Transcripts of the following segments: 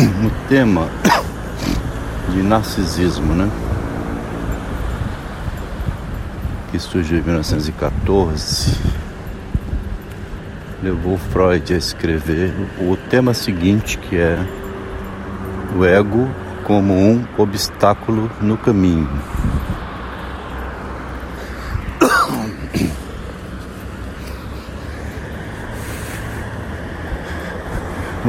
o tema de narcisismo, né? Que surgiu em 1914, levou Freud a escrever o tema seguinte, que é o ego como um obstáculo no caminho.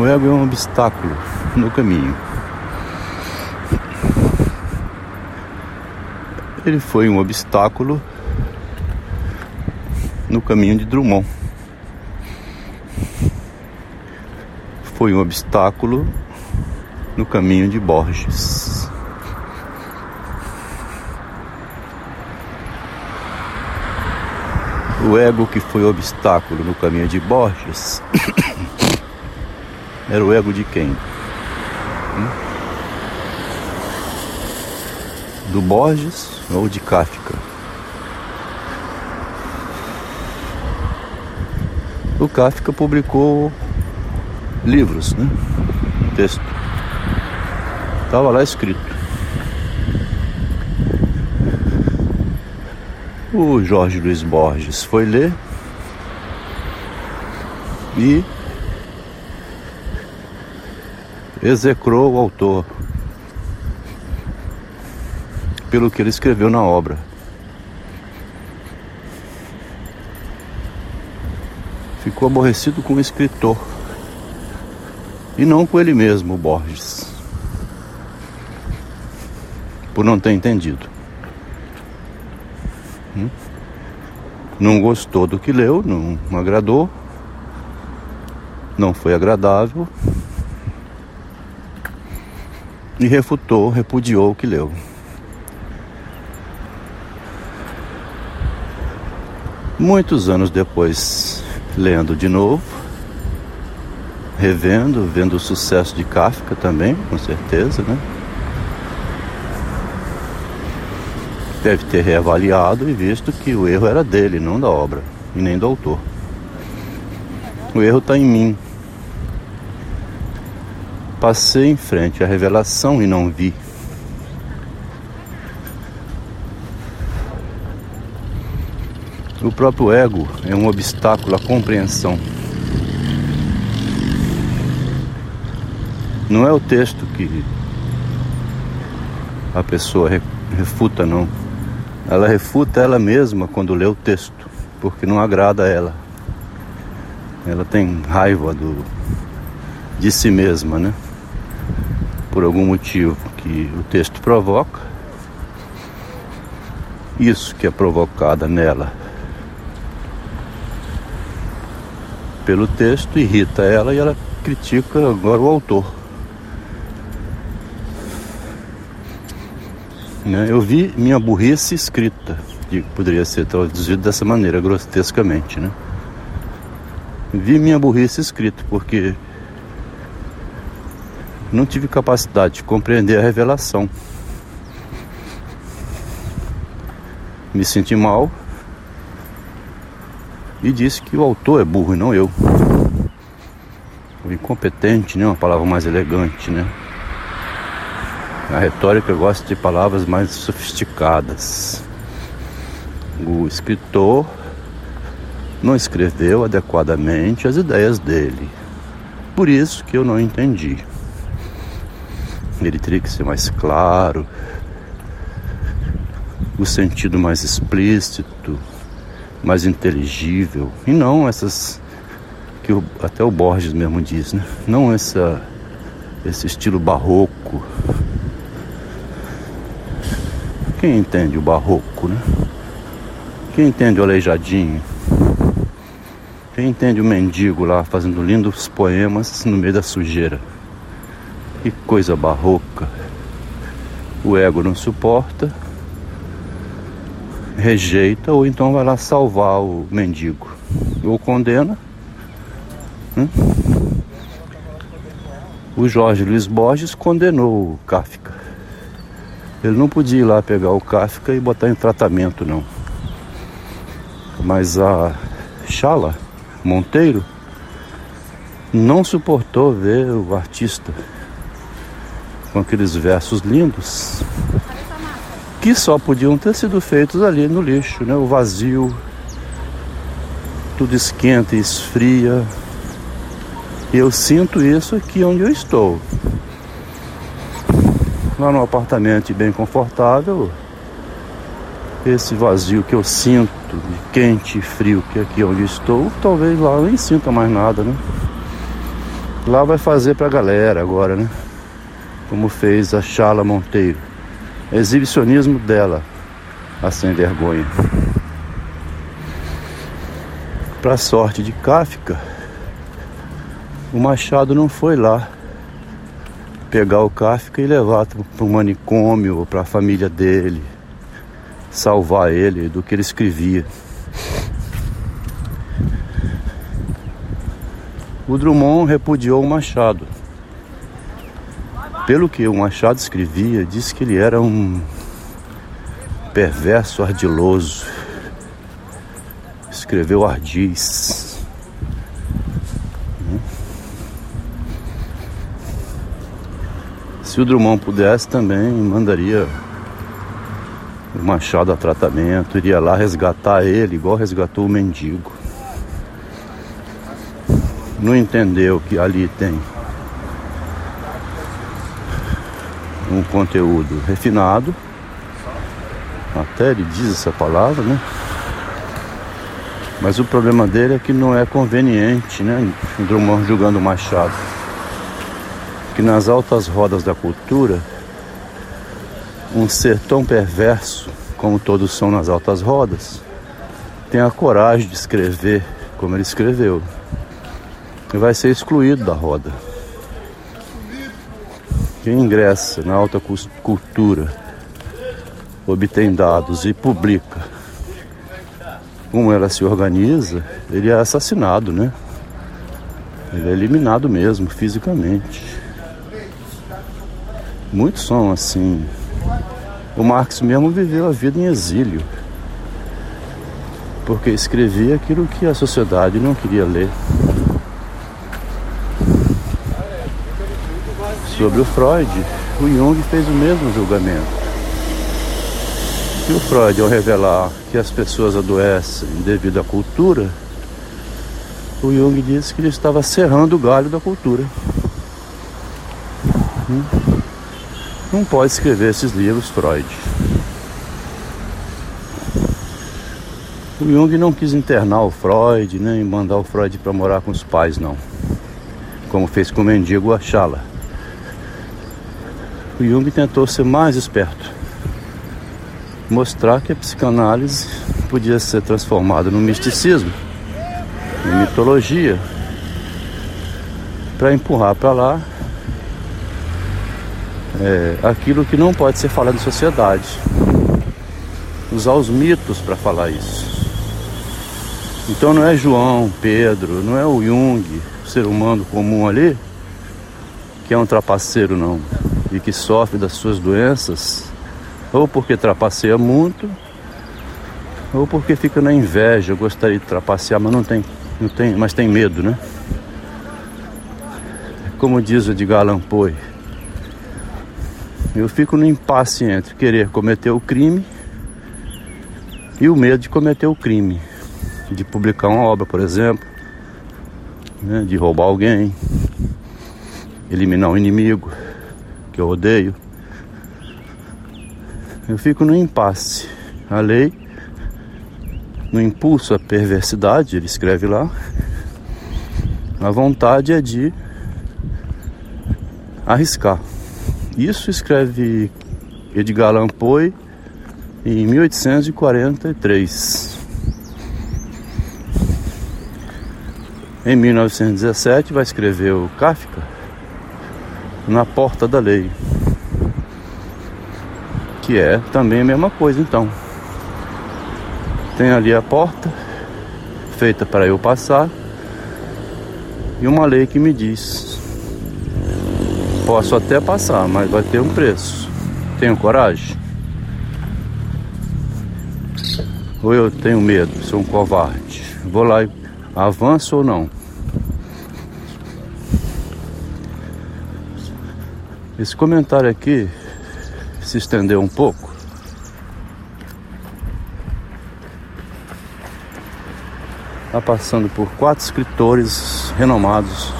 O ego é um obstáculo no caminho. Ele foi um obstáculo no caminho de Drummond. Foi um obstáculo no caminho de Borges. O ego que foi obstáculo no caminho de Borges era o ego de quem? Hum? Do Borges ou de Kafka? O Kafka publicou livros, né? Texto. Estava lá escrito. O Jorge Luiz Borges foi ler e execrou o autor pelo que ele escreveu na obra. Ficou aborrecido com o escritor e não com ele mesmo, Borges, por não ter entendido. Hum? Não gostou do que leu, não agradou, não foi agradável e refutou, repudiou o que leu. Muitos anos depois, lendo de novo, revendo, vendo o sucesso de Kafka também, com certeza, né? Deve ter reavaliado e visto que o erro era dele, não da obra, e nem do autor. O erro está em mim, Passei em frente à revelação e não vi. O próprio ego é um obstáculo à compreensão. Não é o texto que a pessoa refuta, não. Ela refuta ela mesma quando lê o texto, porque não agrada a ela. Ela tem raiva do, de si mesma, né? Por algum motivo que o texto provoca, isso que é provocada nela pelo texto irrita ela e ela critica agora o autor. Né? Eu vi minha burrice escrita, que poderia ser traduzido dessa maneira, grotescamente, né? Vi minha burrice escrita, porque não tive capacidade de compreender a revelação. Me senti mal e disse que o autor é burro e não eu. O incompetente, né? Uma palavra mais elegante, né? A retórica gosta de palavras mais sofisticadas. O escritor não escreveu adequadamente as ideias dele. Por isso que eu não entendi. Ele teria que ser mais claro, o sentido mais explícito, mais inteligível, e não essas que o, até o Borges mesmo diz, né? Não essa esse estilo barroco. Quem entende o barroco, né? Quem entende o aleijadinho? Quem entende o mendigo lá fazendo lindos poemas no meio da sujeira? Que coisa barroca. O ego não suporta, rejeita ou então vai lá salvar o mendigo. Ou condena. Hum? O Jorge Luiz Borges condenou o Kafka. Ele não podia ir lá pegar o Kafka e botar em tratamento, não. Mas a Chala Monteiro não suportou ver o artista com aqueles versos lindos que só podiam ter sido feitos ali no lixo, né? O vazio, tudo esquenta e esfria. E eu sinto isso aqui onde eu estou. Lá no apartamento bem confortável, esse vazio que eu sinto, de quente e frio que é aqui onde estou, talvez lá eu nem sinta mais nada, né? Lá vai fazer pra galera agora, né? Como fez a Chala Monteiro. Exibicionismo dela, a sem vergonha. Para sorte de Kafka, o Machado não foi lá pegar o Kafka e levar para o manicômio ou para a família dele, salvar ele do que ele escrevia. O Drummond repudiou o Machado. Pelo que o Machado escrevia, disse que ele era um perverso ardiloso. Escreveu ardiz. Se o Drummond pudesse também, mandaria o Machado a tratamento, iria lá resgatar ele, igual resgatou o mendigo. Não entendeu que ali tem um conteúdo refinado. Até ele diz essa palavra, né? Mas o problema dele é que não é conveniente, né? Drummond julgando Machado. Que nas altas rodas da cultura, um ser tão perverso como todos são nas altas rodas, tem a coragem de escrever como ele escreveu. E vai ser excluído da roda. Quem ingressa na alta cultura, obtém dados e publica como ela se organiza, ele é assassinado, né? Ele é eliminado mesmo, fisicamente. Muitos são assim. O Marx mesmo viveu a vida em exílio, porque escrevia aquilo que a sociedade não queria ler. Sobre o Freud, o Jung fez o mesmo julgamento. E o Freud, ao revelar que as pessoas adoecem devido à cultura, o Jung disse que ele estava serrando o galho da cultura. Hum? Não pode escrever esses livros, Freud. O Jung não quis internar o Freud, nem mandar o Freud para morar com os pais, não. Como fez com o mendigo Achala o Jung tentou ser mais esperto, mostrar que a psicanálise podia ser transformada no misticismo, em mitologia, para empurrar para lá é, aquilo que não pode ser falado em sociedade. Usar os mitos para falar isso. Então não é João, Pedro, não é o Jung, o ser humano comum ali, que é um trapaceiro, não e que sofre das suas doenças, ou porque trapaceia muito, ou porque fica na inveja, gostaria de trapacear, mas não tem, não tem, mas tem medo, né? Como diz o Allan Poe, eu fico no impasse entre querer cometer o crime e o medo de cometer o crime, de publicar uma obra, por exemplo, né, de roubar alguém, eliminar um inimigo eu odeio, eu fico no impasse. A lei, no impulso à perversidade, ele escreve lá, a vontade é de arriscar. Isso escreve Edgar Allan Poe em 1843. Em 1917 vai escrever o Kafka na porta da lei. Que é também a mesma coisa então. Tem ali a porta feita para eu passar e uma lei que me diz: posso até passar, mas vai ter um preço. Tenho coragem? Ou eu tenho medo, sou um covarde? Vou lá e avanço ou não? Esse comentário aqui se estendeu um pouco. Está passando por quatro escritores renomados,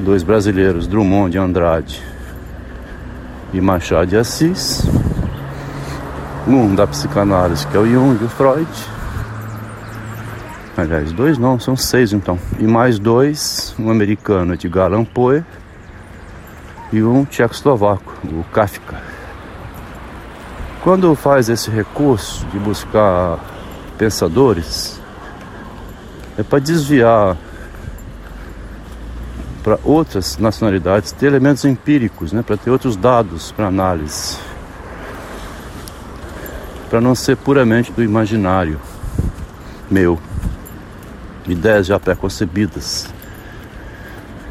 dois brasileiros, Drummond de Andrade. E Machado de Assis, um da psicanálise que é o Jung e o Freud, aliás, dois não, são seis então, e mais dois, um americano de Allan Poe e um tchecoslovaco, o Kafka. Quando faz esse recurso de buscar pensadores, é para desviar para outras nacionalidades, ter elementos empíricos, né, para ter outros dados para análise, para não ser puramente do imaginário meu, ideias já pré-concebidas.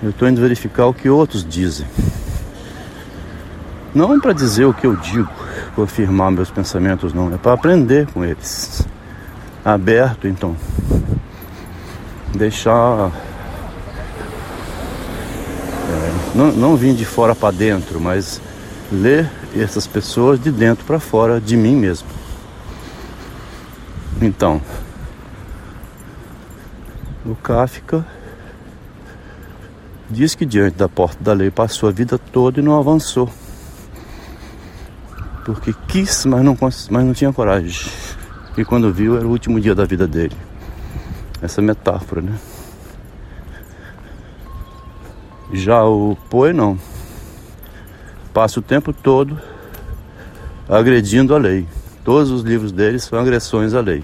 Eu estou indo verificar o que outros dizem. Não para dizer o que eu digo, confirmar meus pensamentos, não. É para aprender com eles. Aberto, então. Deixar. É, não, não vim de fora para dentro, mas ler essas pessoas de dentro para fora de mim mesmo. Então, o Kafka diz que diante da porta da lei passou a vida toda e não avançou porque quis, mas não, mas não tinha coragem. E quando viu, era o último dia da vida dele. Essa metáfora, né? Já o Poe não. Passa o tempo todo agredindo a lei. Todos os livros dele são agressões à lei.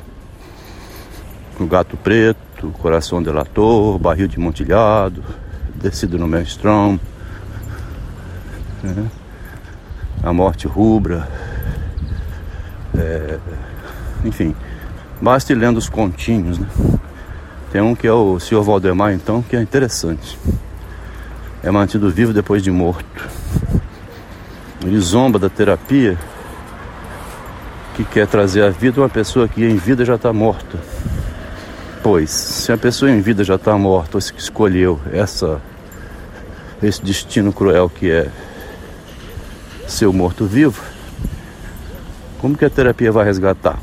O Gato Preto, Coração Delator, Barril de Montilhado, Descido no Maelstrom. Né? A Morte Rubra. É, enfim, basta ir lendo os continhos, né? Tem um que é o Sr. Valdemar, então, que é interessante. É mantido vivo depois de morto. Ele zomba da terapia que quer trazer à vida uma pessoa que em vida já está morta. Pois, se a pessoa em vida já está morta, ou se escolheu essa, esse destino cruel que é seu morto-vivo, como que a terapia vai resgatar?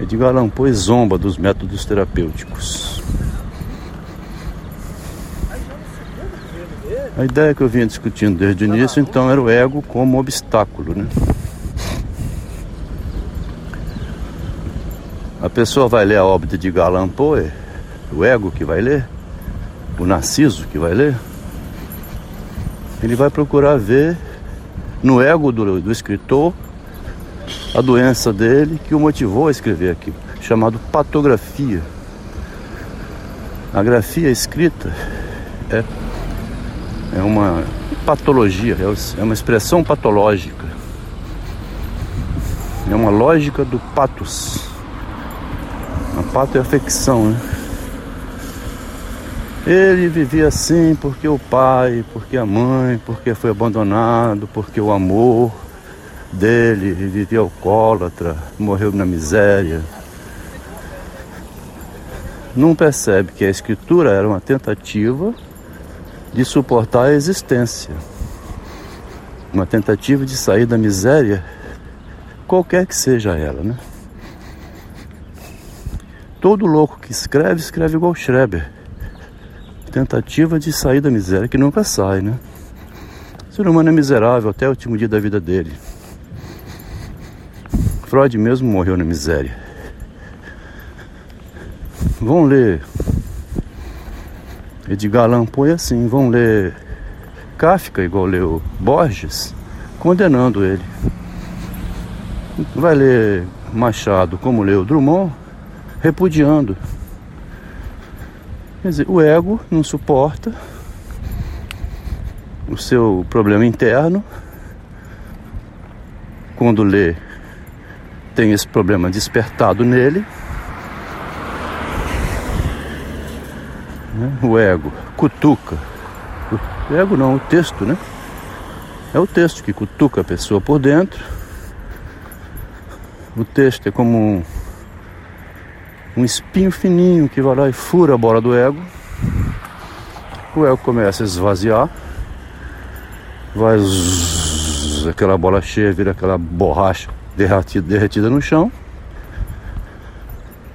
Edgar Allan Poe zomba dos métodos terapêuticos. A ideia que eu vinha discutindo desde o início, então, era o ego como obstáculo, né? A pessoa vai ler a obra de Edgar Allan Poe, o ego que vai ler, o narciso que vai ler, ele vai procurar ver no ego do, do escritor a doença dele que o motivou a escrever aquilo, chamado patografia. A grafia escrita é, é uma patologia, é, é uma expressão patológica. É uma lógica do patos. A pato é afecção, né? Ele vivia assim porque o pai, porque a mãe, porque foi abandonado, porque o amor dele vivia alcoólatra, morreu na miséria. Não percebe que a escritura era uma tentativa de suportar a existência, uma tentativa de sair da miséria, qualquer que seja ela, né? Todo louco que escreve, escreve igual Schreber tentativa de sair da miséria que nunca sai, né? O ser humano é miserável até o último dia da vida dele. Freud mesmo morreu na miséria. Vão ler Edgar Allan Poe assim, vão ler Kafka igual leu Borges, condenando ele. Vai ler Machado como leu Drummond, repudiando. Quer dizer, o ego não suporta o seu problema interno. Quando lê, tem esse problema despertado nele. Né? O ego cutuca. O ego não, o texto, né? É o texto que cutuca a pessoa por dentro. O texto é como um um espinho fininho que vai lá e fura a bola do ego. O ego começa a esvaziar, vai zzz, aquela bola cheia, vira aquela borracha derretida, derretida no chão.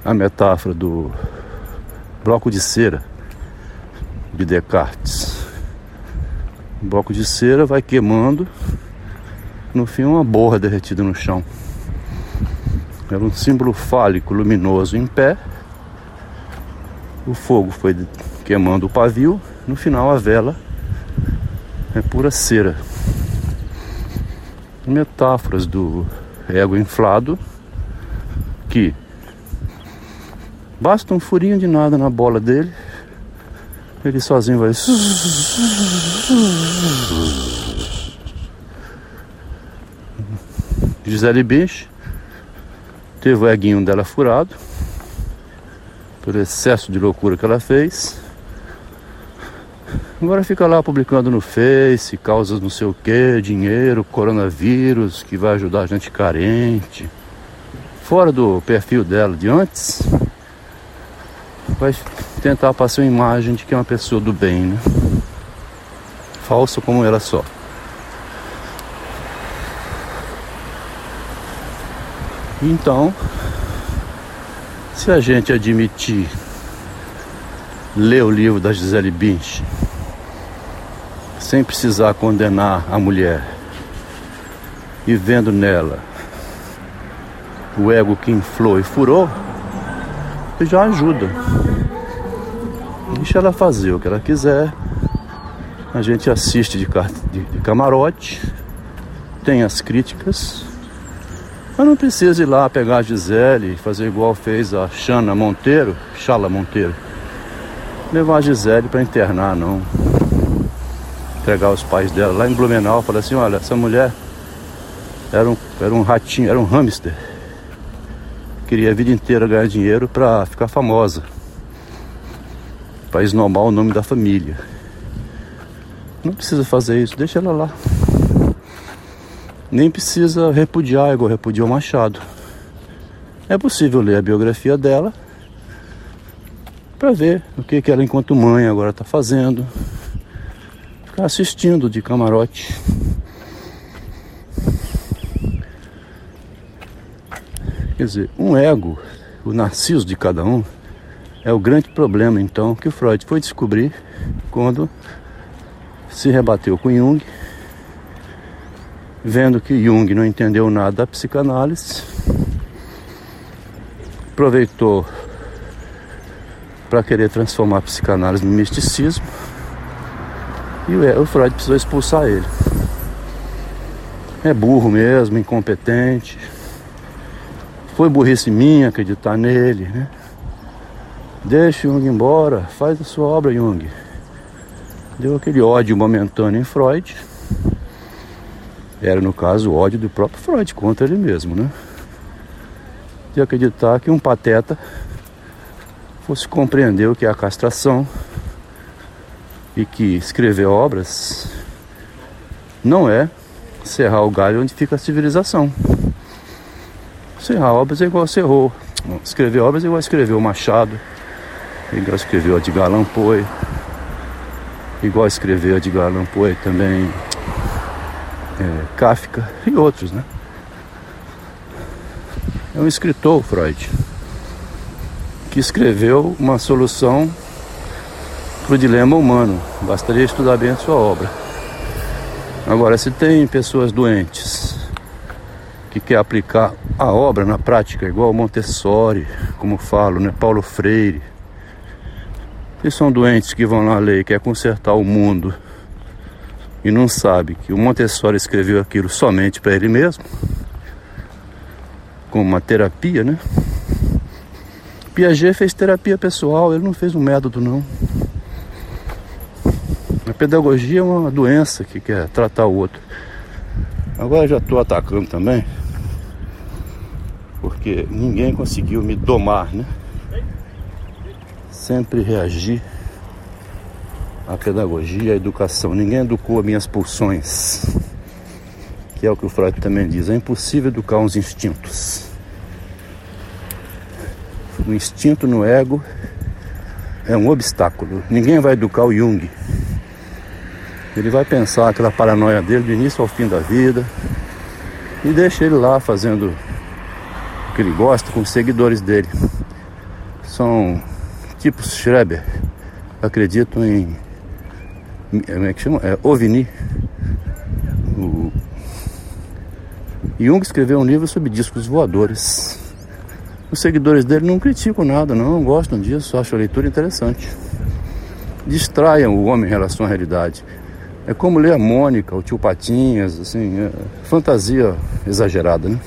A metáfora do bloco de cera de Descartes. O bloco de cera vai queimando, no fim uma borra derretida no chão. Era um símbolo fálico luminoso em pé. O fogo foi queimando o pavio, no final a vela é pura cera. Metáforas do ego inflado que basta um furinho de nada na bola dele, ele sozinho vai. Gisele Bündchen teve o eguinho dela furado pelo excesso de loucura que ela fez. Agora fica lá publicando no Face, causas não sei o que, dinheiro, coronavírus, que vai ajudar a gente carente. Fora do perfil dela de antes, vai tentar passar uma imagem de que é uma pessoa do bem, né? Falsa como ela só. Então, se a gente admitir ler o livro da Gisele Bündchen sem precisar condenar a mulher e vendo nela o ego que inflou e furou, já ajuda. Deixa ela fazer o que ela quiser. A gente assiste de, camarote, tem as críticas, mas não precisa ir lá pegar a Gisele e fazer igual fez a Xana Monteiro, Chala Monteiro. Levar a Gisele para internar, não entregar os pais dela lá em Blumenau. Falei assim: olha, essa mulher era um, era um ratinho, era um hamster. Queria a vida inteira ganhar dinheiro para ficar famosa, para esnomar o nome da família. Não precisa fazer isso, deixa ela lá. Nem precisa repudiar igual repudiou Machado. É possível ler a biografia dela para ver o que, que ela, enquanto mãe, agora está fazendo, ficar assistindo de camarote. Quer dizer, um ego, o narciso de cada um, é o grande problema então que Freud foi descobrir quando se rebateu com Jung, vendo que Jung não entendeu nada da psicanálise, aproveitou para querer transformar a psicanálise no misticismo e o Freud precisou expulsar ele. É burro mesmo, incompetente. Foi burrice minha acreditar nele, né? Deixa Jung embora, faz a sua obra, Jung. Deu aquele ódio momentâneo em Freud. Era, no caso, o ódio do próprio Freud contra ele mesmo, né? De acreditar que um pateta fosse compreender o que é a castração, e que escrever obras não é serrar o galho onde fica a civilização. Serrar obras é igual serrou. Escrever obras é igual escrever o Machado, é igual escrever o Edgar Allan igual escrever Edgar Allan também é, Kafka e outros, né? É um escritor, Freud, que escreveu uma solução para o dilema humano. Bastaria estudar bem a sua obra. Agora, se tem pessoas doentes que quer aplicar a obra na prática, igual Montessori, como falo, né? Paulo Freire, que são doentes que vão ler e quer consertar o mundo e não sabe que o Montessori escreveu aquilo somente para ele mesmo, como uma terapia, né? Piaget fez terapia pessoal, ele não fez um método não. A pedagogia é uma doença que quer tratar o outro. Agora já estou atacando também, porque ninguém conseguiu me domar, né? Sempre reagir à pedagogia, à educação. Ninguém educou as minhas pulsões, que é o que o Freud também diz. É impossível educar uns instintos. O instinto no ego é um obstáculo. Ninguém vai educar o Jung Ele vai pensar aquela paranoia dele do início ao fim da vida e deixa ele lá fazendo o que ele gosta com os seguidores dele. São tipos Schreber, acreditam em. Como é que chama? É, OVNI. O... Jung escreveu um livro sobre discos voadores. Os seguidores dele não criticam nada, não, gostam disso, acham a leitura interessante. Distraiam o homem em relação à realidade. É como ler a Mônica, o tio Patinhas, assim, é fantasia exagerada, né?